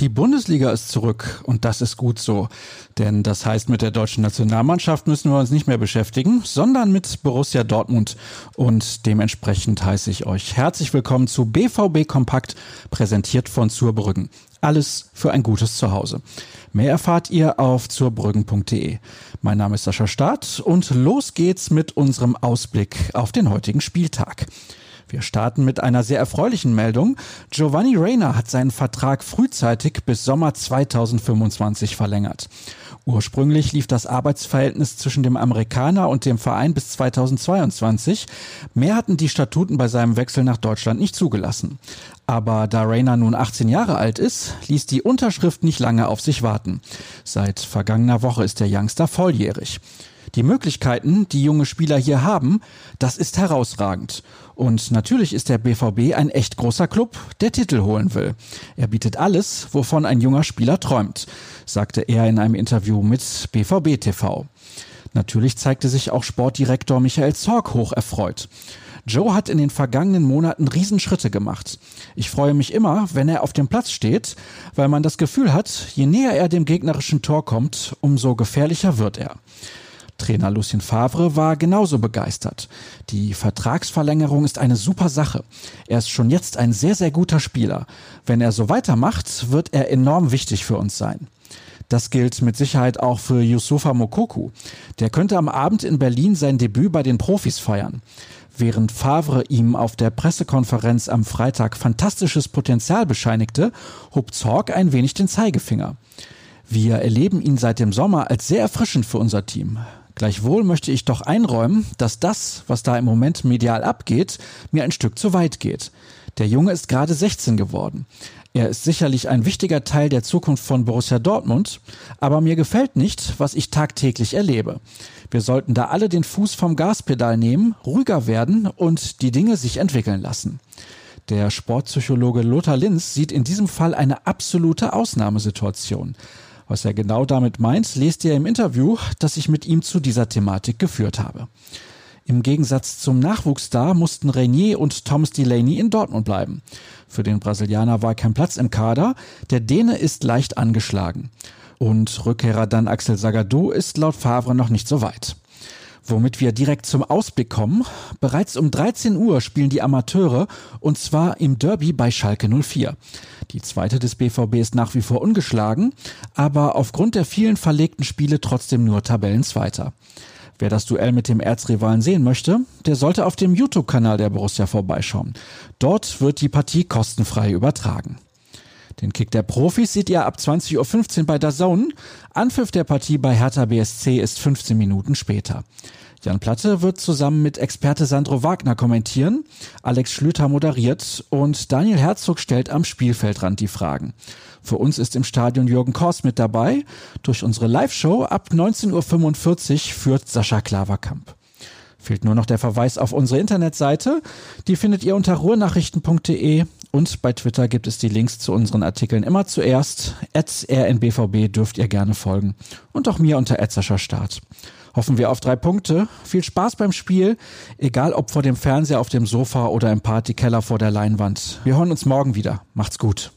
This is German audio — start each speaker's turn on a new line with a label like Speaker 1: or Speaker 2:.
Speaker 1: Die Bundesliga ist zurück und das ist gut so. Denn das heißt, mit der deutschen Nationalmannschaft müssen wir uns nicht mehr beschäftigen, sondern mit Borussia Dortmund. Und dementsprechend heiße ich euch herzlich willkommen zu BVB Kompakt, präsentiert von Zurbrüggen. Alles für ein gutes Zuhause. Mehr erfahrt ihr auf zurbrüggen.de. Mein Name ist Sascha Staat und los geht's mit unserem Ausblick auf den heutigen Spieltag. Wir starten mit einer sehr erfreulichen Meldung. Giovanni Reyna hat seinen Vertrag frühzeitig bis Sommer 2025 verlängert. Ursprünglich lief das Arbeitsverhältnis zwischen dem Amerikaner und dem Verein bis 2022. Mehr hatten die Statuten bei seinem Wechsel nach Deutschland nicht zugelassen. Aber da Rayner nun 18 Jahre alt ist, ließ die Unterschrift nicht lange auf sich warten. Seit vergangener Woche ist der Youngster volljährig. Die Möglichkeiten, die junge Spieler hier haben, das ist herausragend. Und natürlich ist der BVB ein echt großer Club, der Titel holen will. Er bietet alles, wovon ein junger Spieler träumt, sagte er in einem Interview mit BVB TV. Natürlich zeigte sich auch Sportdirektor Michael Zorg hoch erfreut. Joe hat in den vergangenen Monaten Riesenschritte gemacht. Ich freue mich immer, wenn er auf dem Platz steht, weil man das Gefühl hat, je näher er dem gegnerischen Tor kommt, umso gefährlicher wird er. Trainer Lucien Favre war genauso begeistert. Die Vertragsverlängerung ist eine super Sache. Er ist schon jetzt ein sehr, sehr guter Spieler. Wenn er so weitermacht, wird er enorm wichtig für uns sein. Das gilt mit Sicherheit auch für Yusufa Mokoku. Der könnte am Abend in Berlin sein Debüt bei den Profis feiern. Während Favre ihm auf der Pressekonferenz am Freitag fantastisches Potenzial bescheinigte, hob Zorg ein wenig den Zeigefinger. Wir erleben ihn seit dem Sommer als sehr erfrischend für unser Team. Gleichwohl möchte ich doch einräumen, dass das, was da im Moment medial abgeht, mir ein Stück zu weit geht. Der Junge ist gerade 16 geworden. Er ist sicherlich ein wichtiger Teil der Zukunft von Borussia Dortmund, aber mir gefällt nicht, was ich tagtäglich erlebe. Wir sollten da alle den Fuß vom Gaspedal nehmen, ruhiger werden und die Dinge sich entwickeln lassen. Der Sportpsychologe Lothar Linz sieht in diesem Fall eine absolute Ausnahmesituation. Was er genau damit meint, lest ihr im Interview, das ich mit ihm zu dieser Thematik geführt habe. Im Gegensatz zum Nachwuchsstar mussten Renier und Thomas Delaney in Dortmund bleiben. Für den Brasilianer war kein Platz im Kader, der Däne ist leicht angeschlagen. Und Rückkehrer dann Axel Sagadou ist laut Favre noch nicht so weit. Womit wir direkt zum Ausblick kommen. Bereits um 13 Uhr spielen die Amateure und zwar im Derby bei Schalke 04. Die zweite des BVB ist nach wie vor ungeschlagen, aber aufgrund der vielen verlegten Spiele trotzdem nur Tabellenzweiter. Wer das Duell mit dem Erzrivalen sehen möchte, der sollte auf dem YouTube-Kanal der Borussia vorbeischauen. Dort wird die Partie kostenfrei übertragen. Den Kick der Profis seht ihr ab 20.15 Uhr bei der Zone. Anpfiff der Partie bei Hertha BSC ist 15 Minuten später. Jan Platte wird zusammen mit Experte Sandro Wagner kommentieren, Alex Schlüter moderiert und Daniel Herzog stellt am Spielfeldrand die Fragen. Für uns ist im Stadion Jürgen Kors mit dabei. Durch unsere Live-Show ab 19.45 Uhr führt Sascha Klaverkamp. Fehlt nur noch der Verweis auf unsere Internetseite. Die findet ihr unter ruhrnachrichten.de und bei Twitter gibt es die Links zu unseren Artikeln immer zuerst. Rnbvb dürft ihr gerne folgen. Und auch mir unter Sascha Start hoffen wir auf drei Punkte. Viel Spaß beim Spiel, egal ob vor dem Fernseher, auf dem Sofa oder im Partykeller vor der Leinwand. Wir hören uns morgen wieder. Macht's gut.